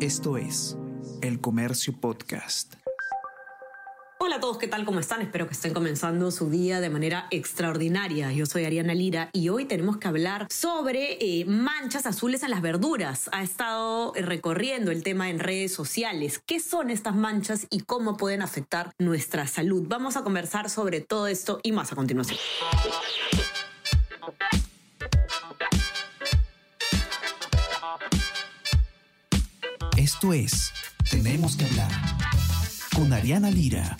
Esto es El Comercio Podcast. Hola a todos, ¿qué tal? ¿Cómo están? Espero que estén comenzando su día de manera extraordinaria. Yo soy Ariana Lira y hoy tenemos que hablar sobre eh, manchas azules en las verduras. Ha estado recorriendo el tema en redes sociales. ¿Qué son estas manchas y cómo pueden afectar nuestra salud? Vamos a conversar sobre todo esto y más a continuación. Esto es Tenemos que hablar con Ariana Lira.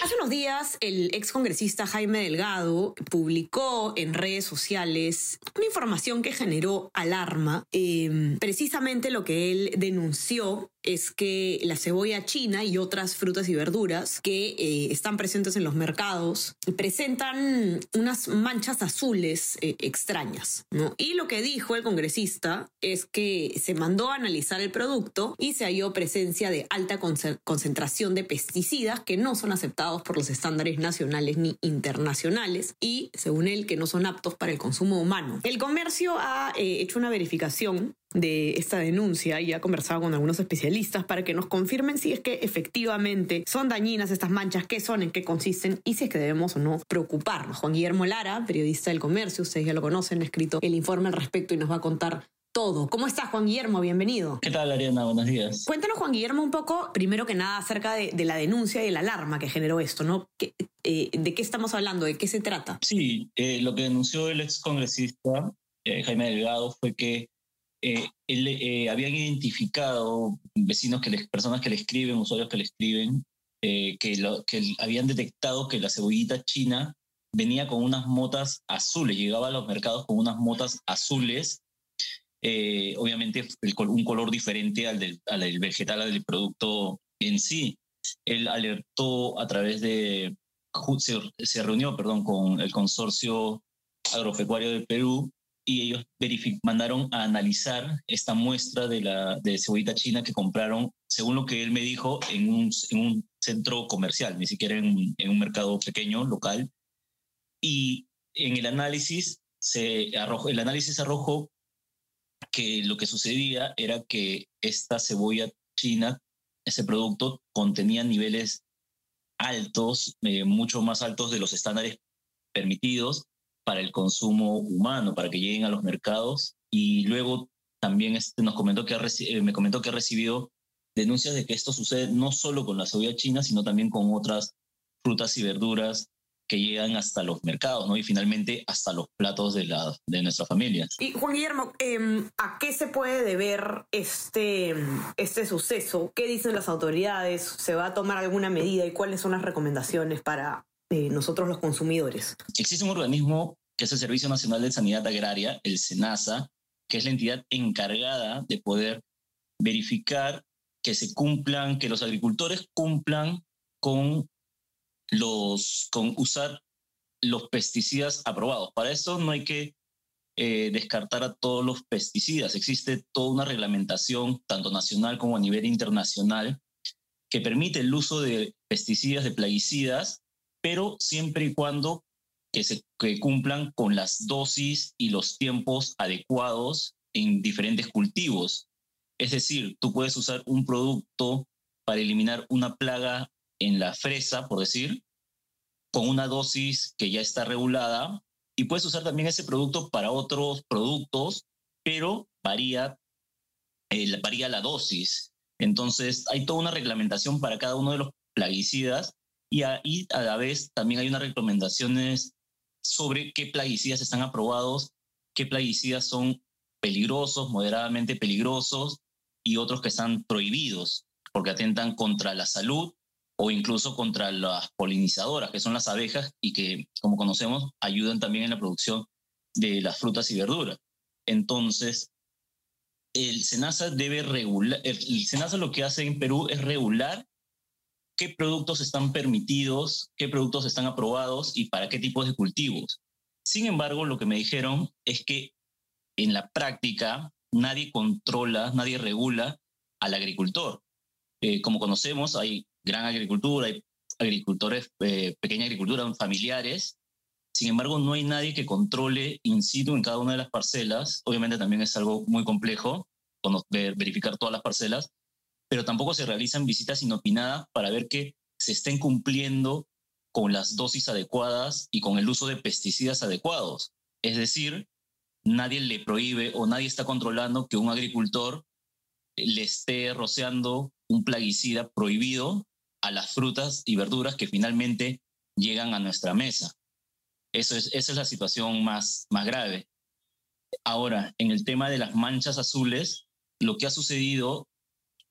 Hace unos días, el ex congresista Jaime Delgado publicó en redes sociales una información que generó alarma. Eh, precisamente lo que él denunció es que la cebolla china y otras frutas y verduras que eh, están presentes en los mercados presentan unas manchas azules eh, extrañas. ¿no? Y lo que dijo el congresista es que se mandó a analizar el producto y se halló presencia de alta concentración de pesticidas que no son aceptados por los estándares nacionales ni internacionales y, según él, que no son aptos para el consumo humano. El comercio ha eh, hecho una verificación de esta denuncia y ha conversado con algunos especialistas para que nos confirmen si es que efectivamente son dañinas estas manchas, qué son, en qué consisten y si es que debemos o no preocuparnos. Juan Guillermo Lara, periodista del comercio, ustedes ya lo conocen, ha escrito el informe al respecto y nos va a contar todo. ¿Cómo estás, Juan Guillermo? Bienvenido. ¿Qué tal, Ariana? Buenos días. Cuéntanos, Juan Guillermo, un poco, primero que nada, acerca de, la denuncia y la alarma que generó esto, ¿no? Eh, ¿De qué estamos hablando? ¿De qué se trata? Sí, eh, lo que denunció el ex congresista eh, Jaime Delgado fue que eh, él, eh, habían identificado vecinos, que les, personas que le escriben, usuarios que le escriben, eh, que, lo, que habían detectado que la cebollita china venía con unas motas azules, llegaba a los mercados con unas motas azules, obviamente un color diferente al del, al del vegetal, al del producto en sí. Él alertó a través de, se, se reunió, perdón, con el consorcio agropecuario de Perú y ellos mandaron a analizar esta muestra de la de cebollita china que compraron, según lo que él me dijo, en un, en un centro comercial, ni siquiera en, en, un mercado pequeño, local. Y en el análisis, se arrojó, el análisis arrojó que lo que sucedía era que esta cebolla china, ese producto, contenía niveles altos, eh, mucho más altos de los estándares permitidos para el consumo humano, para que lleguen a los mercados. Y luego también este nos comentó que eh, me comentó que ha recibido denuncias de que esto sucede no solo con la cebolla china, sino también con otras frutas y verduras que llegan hasta los mercados, ¿no? Y finalmente hasta los platos de, la, de nuestras familias. Y Juan Guillermo, em, ¿a qué se puede deber este, este suceso? ¿Qué dicen las autoridades? ¿Se va a tomar alguna medida y cuáles son las recomendaciones para eh, nosotros los consumidores? Existe un organismo que es el Servicio Nacional de Sanidad Agraria, el SENASA, que es la entidad encargada de poder verificar que se cumplan, que los agricultores cumplan con los, con usar los pesticidas aprobados. Para eso no hay que eh, descartar a todos los pesticidas. Existe toda una reglamentación, tanto nacional como a nivel internacional, que permite el uso de pesticidas, de plaguicidas, pero siempre y cuando que, se, cumplan con las dosis y los tiempos adecuados en diferentes cultivos. Es decir, tú puedes usar un producto para eliminar una plaga en la fresa, por decir, con una dosis que ya está regulada, y puedes usar también ese producto para otros productos, pero varía, eh, varía la dosis. Entonces, hay toda una reglamentación para cada uno de los plaguicidas y ahí a la vez también hay unas recomendaciones sobre qué plaguicidas están aprobados, qué plaguicidas son peligrosos, moderadamente peligrosos y otros que están prohibidos porque atentan contra la salud o incluso contra las polinizadoras, que son las abejas y que, como conocemos, ayudan también en la producción de las frutas y verduras. Entonces, el SENASA debe regular, el SENASA lo que hace en Perú es regular qué productos están permitidos, qué productos están aprobados y para qué tipos de cultivos. Sin embargo, lo que me dijeron es que en la práctica nadie controla, nadie regula al agricultor. Eh, como conocemos, hay gran agricultura, hay agricultores, eh, pequeña agricultura, familiares. Sin embargo, no hay nadie que controle in situ en cada una de las parcelas. Obviamente también es algo muy complejo verificar todas las parcelas, pero tampoco se realizan visitas inopinadas para ver que se estén cumpliendo con las dosis adecuadas y con el uso de pesticidas adecuados. Es decir, nadie le prohíbe o nadie está controlando que un agricultor le esté rociando un plaguicida prohibido a las frutas y verduras que finalmente llegan a nuestra mesa. Eso es, esa es la situación más, más grave. Ahora, en el tema de las manchas azules, lo que ha sucedido,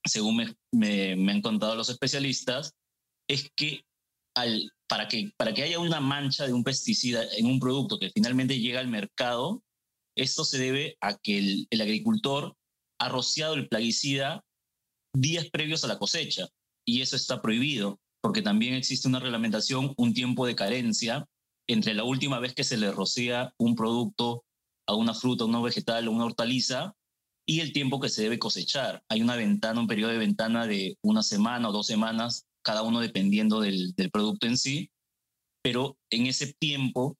según me, han contado los especialistas, es que, para que haya una mancha de un pesticida en un producto que finalmente llega al mercado, esto se debe a que el, agricultor ha rociado el plaguicida días previos a la cosecha y eso está prohibido porque también existe una reglamentación, un tiempo de carencia entre la última vez que se le rocía un producto a una fruta, a una vegetal o una hortaliza y el tiempo que se debe cosechar. Hay una ventana, un periodo de ventana de una semana o dos semanas, cada uno dependiendo del, producto en sí, pero en ese tiempo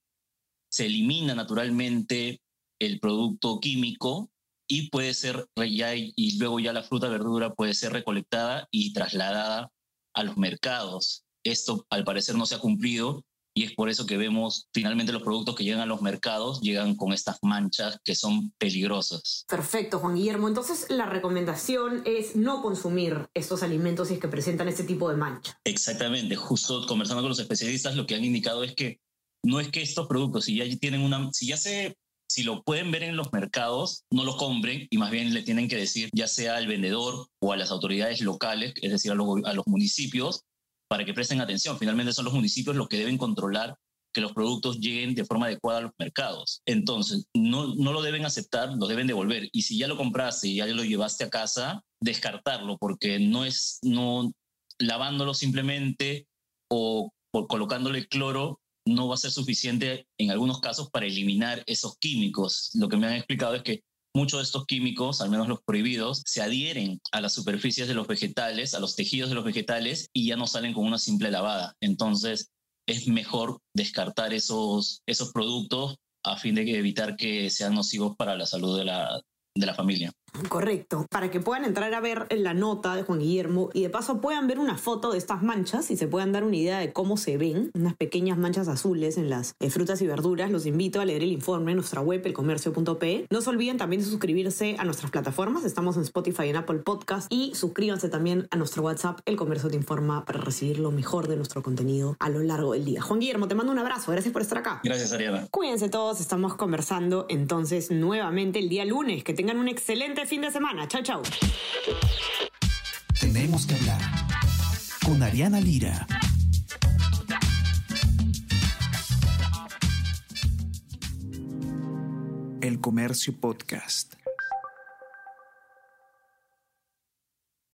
se elimina naturalmente el producto químico y puede ser ya y luego ya la fruta verdura puede ser recolectada y trasladada a los mercados. Esto al parecer no se ha cumplido y es por eso que vemos finalmente los productos que llegan a los mercados llegan con estas manchas que son peligrosas. Perfecto, Juan Guillermo. Entonces la recomendación es no consumir estos alimentos si es que presentan este tipo de mancha. Exactamente, justo conversando con los especialistas lo que han indicado es que no es que estos productos, si ya tienen una, si ya se si lo pueden ver en los mercados, no lo compren y más bien le tienen que decir ya sea al vendedor o a las autoridades locales, es decir, a los, a los municipios, para que presten atención. Finalmente son los municipios los que deben controlar que los productos lleguen de forma adecuada a los mercados. Entonces, no, no lo deben aceptar, lo deben devolver. Y si ya lo compraste y ya lo llevaste a casa, descartarlo, porque no es, no, lavándolo simplemente o por colocándole cloro, no va a ser suficiente en algunos casos para eliminar esos químicos. Lo que me han explicado es que muchos de estos químicos, al menos los prohibidos, se adhieren a las superficies de los vegetales, a los tejidos de los vegetales y ya no salen con una simple lavada. Entonces, es mejor descartar esos, esos productos a fin de evitar que sean nocivos para la salud de la, de la familia. Correcto, para que puedan entrar a ver la nota de Juan Guillermo y de paso puedan ver una foto de estas manchas y se puedan dar una idea de cómo se ven, unas pequeñas manchas azules en las eh, frutas y verduras. Los invito a leer el informe en nuestra web, elcomercio.pe. No se olviden también de suscribirse a nuestras plataformas, estamos en Spotify y en Apple Podcast y suscríbanse también a nuestro WhatsApp, El Comercio te informa, para recibir lo mejor de nuestro contenido a lo largo del día. Juan Guillermo, te mando un abrazo, gracias por estar acá. Gracias, Ariana. Cuídense todos, estamos conversando entonces nuevamente el día lunes. Que tengan un excelente fin de semana. Chao, chao. Tenemos que hablar con Ariana Lira. El Comercio Podcast.